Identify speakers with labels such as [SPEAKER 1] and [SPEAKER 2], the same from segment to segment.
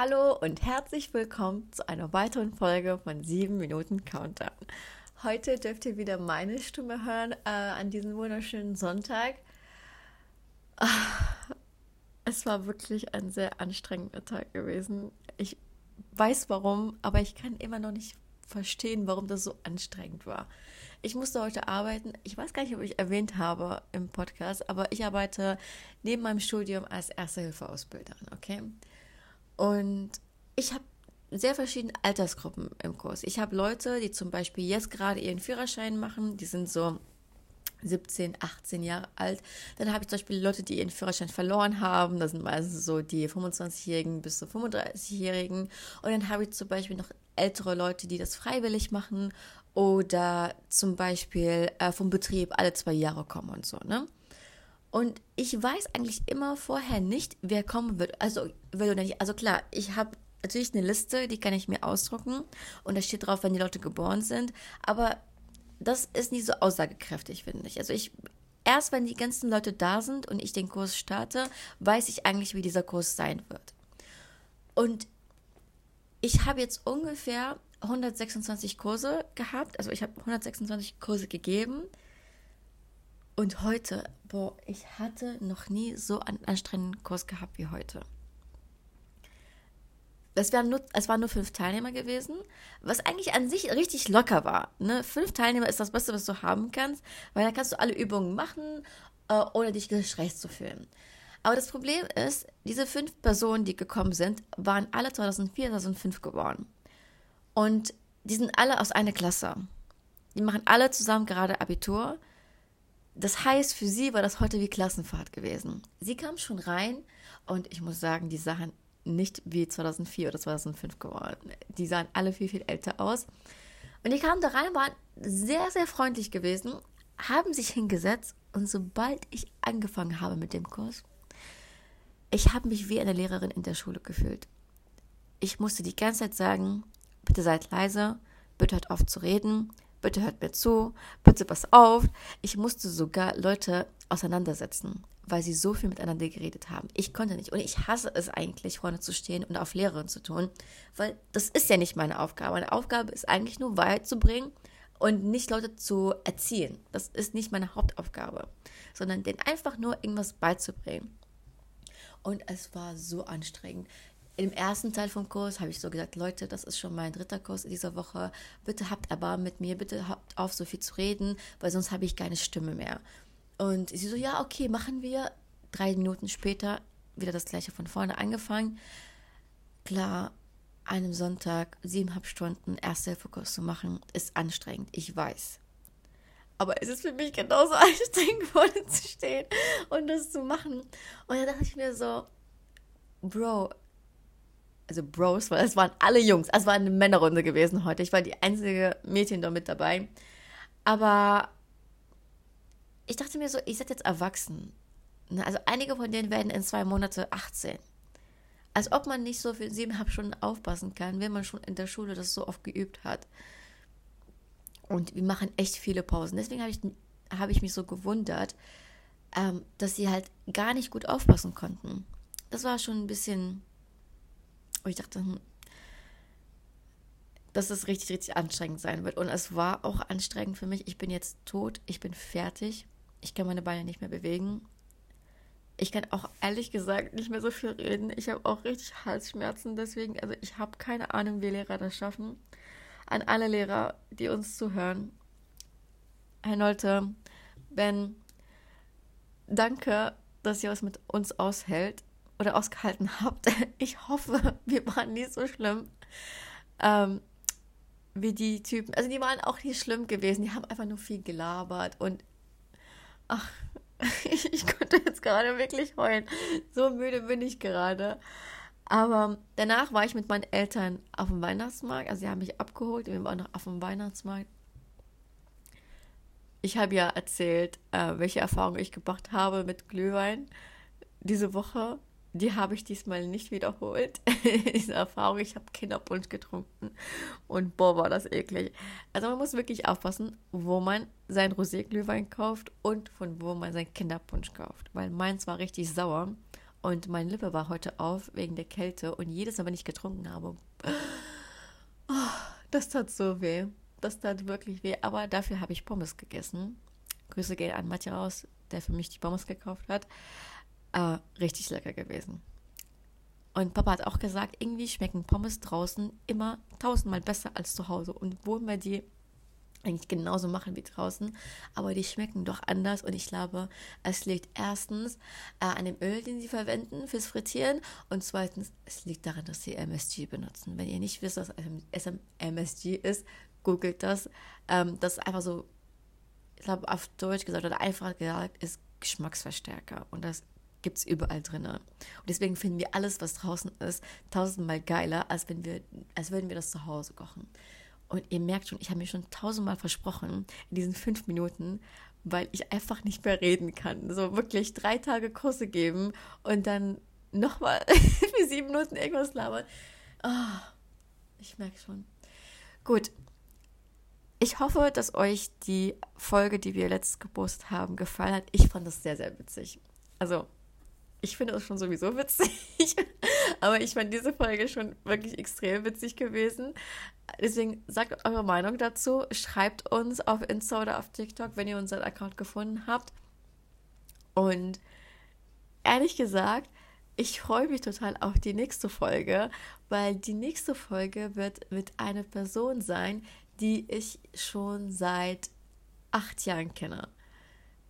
[SPEAKER 1] Hallo und herzlich willkommen zu einer weiteren Folge von 7 Minuten Countdown. Heute dürft ihr wieder meine Stimme hören äh, an diesem wunderschönen Sonntag. Es war wirklich ein sehr anstrengender Tag gewesen. Ich weiß warum, aber ich kann immer noch nicht verstehen, warum das so anstrengend war. Ich musste heute arbeiten. Ich weiß gar nicht, ob ich erwähnt habe im Podcast, aber ich arbeite neben meinem Studium als Erste-Hilfe-Ausbilderin, okay? Und ich habe sehr verschiedene Altersgruppen im Kurs. Ich habe Leute, die zum Beispiel jetzt gerade ihren Führerschein machen, die sind so 17, 18 Jahre alt. Dann habe ich zum Beispiel Leute, die ihren Führerschein verloren haben. Das sind meistens so die 25-Jährigen bis zu 35-Jährigen. Und dann habe ich zum Beispiel noch ältere Leute, die das freiwillig machen oder zum Beispiel äh, vom Betrieb alle zwei Jahre kommen und so. Ne? Und ich weiß eigentlich immer vorher nicht, wer kommen wird. Also, will oder nicht. Also klar, ich habe natürlich eine Liste, die kann ich mir ausdrucken und da steht drauf, wenn die Leute geboren sind. Aber das ist nie so aussagekräftig, finde ich. Also ich erst wenn die ganzen Leute da sind und ich den Kurs starte, weiß ich eigentlich, wie dieser Kurs sein wird. Und ich habe jetzt ungefähr 126 Kurse gehabt, also ich habe 126 Kurse gegeben und heute, boah, ich hatte noch nie so einen anstrengenden Kurs gehabt wie heute. Es, waren nur, es waren nur fünf Teilnehmer gewesen, was eigentlich an sich richtig locker war. Ne? Fünf Teilnehmer ist das Beste, was du haben kannst, weil da kannst du alle Übungen machen, äh, ohne dich gestresst zu fühlen. Aber das Problem ist, diese fünf Personen, die gekommen sind, waren alle 2004, 2005 geboren. Und die sind alle aus einer Klasse. Die machen alle zusammen gerade Abitur das heißt, für sie war das heute wie Klassenfahrt gewesen. Sie kam schon rein und ich muss sagen, die sahen nicht wie 2004 oder 2005 geworden. Die sahen alle viel, viel älter aus. Und die kamen da rein, waren sehr, sehr freundlich gewesen, haben sich hingesetzt und sobald ich angefangen habe mit dem Kurs, ich habe mich wie eine Lehrerin in der Schule gefühlt. Ich musste die ganze Zeit sagen, bitte seid leise, bitte hört auf zu reden, bitte hört mir zu, bitte pass auf. Ich musste sogar Leute auseinandersetzen, weil sie so viel miteinander geredet haben. Ich konnte nicht. Und ich hasse es eigentlich, vorne zu stehen und auf Lehrerin zu tun, weil das ist ja nicht meine Aufgabe. Meine Aufgabe ist eigentlich nur Wahrheit zu bringen und nicht Leute zu erziehen. Das ist nicht meine Hauptaufgabe, sondern denen einfach nur irgendwas beizubringen. Und es war so anstrengend im ersten Teil vom Kurs habe ich so gesagt, Leute, das ist schon mein dritter Kurs in dieser Woche. Bitte habt Erbarmen mit mir, bitte habt auf, so viel zu reden, weil sonst habe ich keine Stimme mehr. Und sie so, ja, okay, machen wir. Drei Minuten später wieder das gleiche von vorne angefangen. Klar, einem Sonntag siebeneinhalb Stunden Ersthilfekurs zu machen, ist anstrengend, ich weiß. Aber es ist für mich genauso anstrengend, vorne zu stehen und das zu machen. Und da dachte ich mir so, Bro, also Bros, weil es waren alle Jungs. Es war eine Männerrunde gewesen heute. Ich war die einzige Mädchen da mit dabei. Aber ich dachte mir so, ich seid jetzt erwachsen. Ne, also einige von denen werden in zwei Monate 18. Als ob man nicht so für siebeneinhalb Stunden aufpassen kann, wenn man schon in der Schule das so oft geübt hat. Und wir machen echt viele Pausen. Deswegen habe ich, hab ich mich so gewundert, ähm, dass sie halt gar nicht gut aufpassen konnten. Das war schon ein bisschen und ich dachte, hm, dass es richtig, richtig anstrengend sein wird. Und es war auch anstrengend für mich. Ich bin jetzt tot, ich bin fertig. Ich kann meine Beine nicht mehr bewegen. Ich kann auch ehrlich gesagt nicht mehr so viel reden. Ich habe auch richtig Halsschmerzen, deswegen, also ich habe keine Ahnung, wie Lehrer das schaffen. An alle Lehrer, die uns zuhören. Herr Nolte, Ben, danke, dass ihr es mit uns aushält oder ausgehalten habt. Ich hoffe, wir waren nicht so schlimm ähm, wie die Typen. Also die waren auch nicht schlimm gewesen. Die haben einfach nur viel gelabert und ach, ich, ich konnte jetzt gerade wirklich heulen. So müde bin ich gerade. Aber danach war ich mit meinen Eltern auf dem Weihnachtsmarkt. Also sie haben mich abgeholt. Wir waren noch auf dem Weihnachtsmarkt. Ich habe ja erzählt, äh, welche Erfahrungen ich gemacht habe mit Glühwein diese Woche die habe ich diesmal nicht wiederholt. Diese Erfahrung, ich habe Kinderpunsch getrunken und boah, war das eklig. Also man muss wirklich aufpassen, wo man sein Roséglühwein kauft und von wo man sein Kinderpunsch kauft, weil meins war richtig sauer Und meine Lippe war heute auf wegen der Kälte. Und jedes Mal, wenn ich getrunken habe, oh, das tat so weh. Das tat wirklich weh. Aber dafür habe ich Pommes gegessen. Grüße gehen an Matja raus, der für mich die Pommes gekauft hat. Äh, richtig lecker gewesen. Und Papa hat auch gesagt, irgendwie schmecken Pommes draußen immer tausendmal besser als zu Hause. Und wo wir die eigentlich genauso machen wie draußen, aber die schmecken doch anders und ich glaube, es liegt erstens äh, an dem Öl, den sie verwenden fürs Frittieren und zweitens, es liegt daran, dass sie MSG benutzen. Wenn ihr nicht wisst, was MSG ist, googelt das. Ähm, das ist einfach so, ich glaube, auf Deutsch gesagt oder einfach gesagt, ist Geschmacksverstärker und das gibt es überall drin. Und deswegen finden wir alles, was draußen ist, tausendmal geiler, als wenn wir, als würden wir das zu Hause kochen. Und ihr merkt schon, ich habe mir schon tausendmal versprochen in diesen fünf Minuten, weil ich einfach nicht mehr reden kann. So wirklich drei Tage Kurse geben und dann nochmal für sieben Minuten irgendwas labern. Oh, ich merke schon. Gut. Ich hoffe, dass euch die Folge, die wir letztes gepostet haben, gefallen hat. Ich fand das sehr, sehr witzig. Also, ich finde das schon sowieso witzig, aber ich fand diese Folge schon wirklich extrem witzig gewesen. Deswegen sagt eure Meinung dazu, schreibt uns auf Insta oder auf TikTok, wenn ihr unseren Account gefunden habt. Und ehrlich gesagt, ich freue mich total auf die nächste Folge, weil die nächste Folge wird mit einer Person sein, die ich schon seit acht Jahren kenne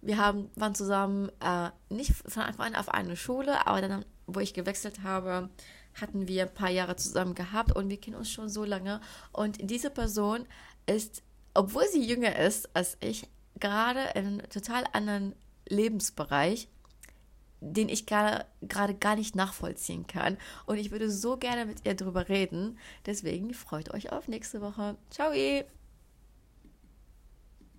[SPEAKER 1] wir haben, waren zusammen äh, nicht von Anfang an auf eine Schule, aber dann, wo ich gewechselt habe, hatten wir ein paar Jahre zusammen gehabt und wir kennen uns schon so lange. Und diese Person ist, obwohl sie jünger ist als ich, gerade in einem total anderen Lebensbereich, den ich gerade gar nicht nachvollziehen kann. Und ich würde so gerne mit ihr drüber reden. Deswegen freut euch auf nächste Woche. Ciao!